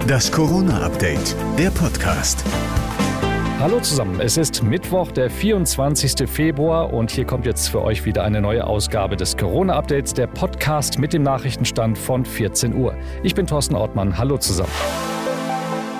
Das Corona-Update, der Podcast. Hallo zusammen, es ist Mittwoch, der 24. Februar und hier kommt jetzt für euch wieder eine neue Ausgabe des Corona-Updates, der Podcast mit dem Nachrichtenstand von 14 Uhr. Ich bin Thorsten Ortmann, hallo zusammen.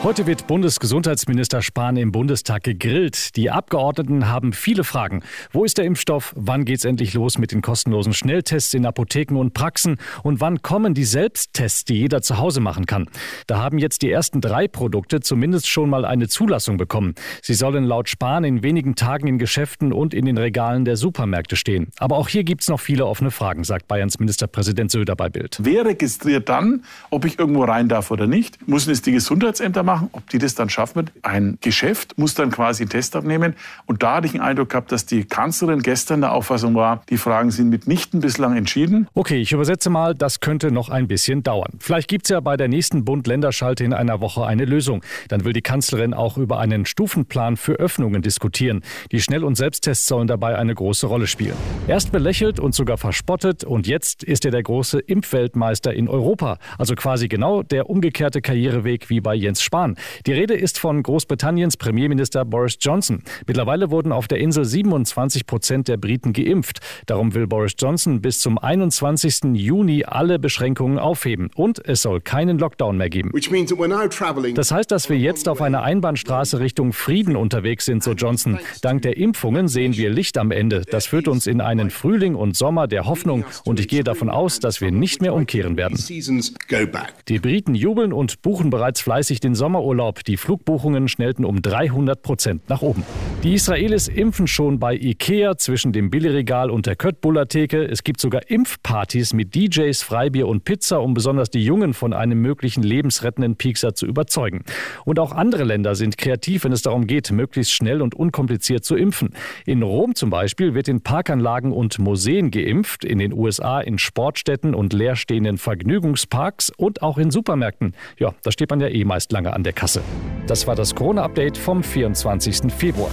Heute wird Bundesgesundheitsminister Spahn im Bundestag gegrillt. Die Abgeordneten haben viele Fragen. Wo ist der Impfstoff? Wann geht's endlich los mit den kostenlosen Schnelltests in Apotheken und Praxen? Und wann kommen die Selbsttests, die jeder zu Hause machen kann? Da haben jetzt die ersten drei Produkte zumindest schon mal eine Zulassung bekommen. Sie sollen laut Spahn in wenigen Tagen in Geschäften und in den Regalen der Supermärkte stehen. Aber auch hier gibt's noch viele offene Fragen, sagt Bayerns Ministerpräsident Söder bei Bild. Wer registriert dann, ob ich irgendwo rein darf oder nicht? Müssen es die Gesundheitsämter machen? Machen. Ob die das dann schaffen wird, ein Geschäft muss dann quasi einen Test abnehmen. Und da hatte ich den Eindruck gehabt, dass die Kanzlerin gestern der Auffassung war, die Fragen sind mitnichten bislang entschieden. Okay, ich übersetze mal, das könnte noch ein bisschen dauern. Vielleicht gibt es ja bei der nächsten Bund-Länder-Schalte in einer Woche eine Lösung. Dann will die Kanzlerin auch über einen Stufenplan für Öffnungen diskutieren. Die Schnell- und Selbsttests sollen dabei eine große Rolle spielen. Erst belächelt und sogar verspottet und jetzt ist er der große Impfweltmeister in Europa. Also quasi genau der umgekehrte Karriereweg wie bei Jens Spahn. Iran. Die Rede ist von Großbritanniens Premierminister Boris Johnson. Mittlerweile wurden auf der Insel 27 Prozent der Briten geimpft. Darum will Boris Johnson bis zum 21. Juni alle Beschränkungen aufheben. Und es soll keinen Lockdown mehr geben. Das heißt, dass wir jetzt auf einer Einbahnstraße Richtung Frieden unterwegs sind, so Johnson. Dank der Impfungen sehen wir Licht am Ende. Das führt uns in einen Frühling und Sommer der Hoffnung. Und ich gehe davon aus, dass wir nicht mehr umkehren werden. Die Briten jubeln und buchen bereits fleißig den Sommer Sommerurlaub. Die Flugbuchungen schnellten um 300 Prozent nach oben. Die Israelis impfen schon bei Ikea zwischen dem Billigregal und der Köttbullar-Theke. Es gibt sogar Impfpartys mit DJs, Freibier und Pizza, um besonders die Jungen von einem möglichen lebensrettenden Piekser zu überzeugen. Und auch andere Länder sind kreativ, wenn es darum geht, möglichst schnell und unkompliziert zu impfen. In Rom zum Beispiel wird in Parkanlagen und Museen geimpft, in den USA in Sportstätten und leerstehenden Vergnügungsparks und auch in Supermärkten. Ja, da steht man ja eh meist lange an der Kasse. Das war das Corona-Update vom 24. Februar.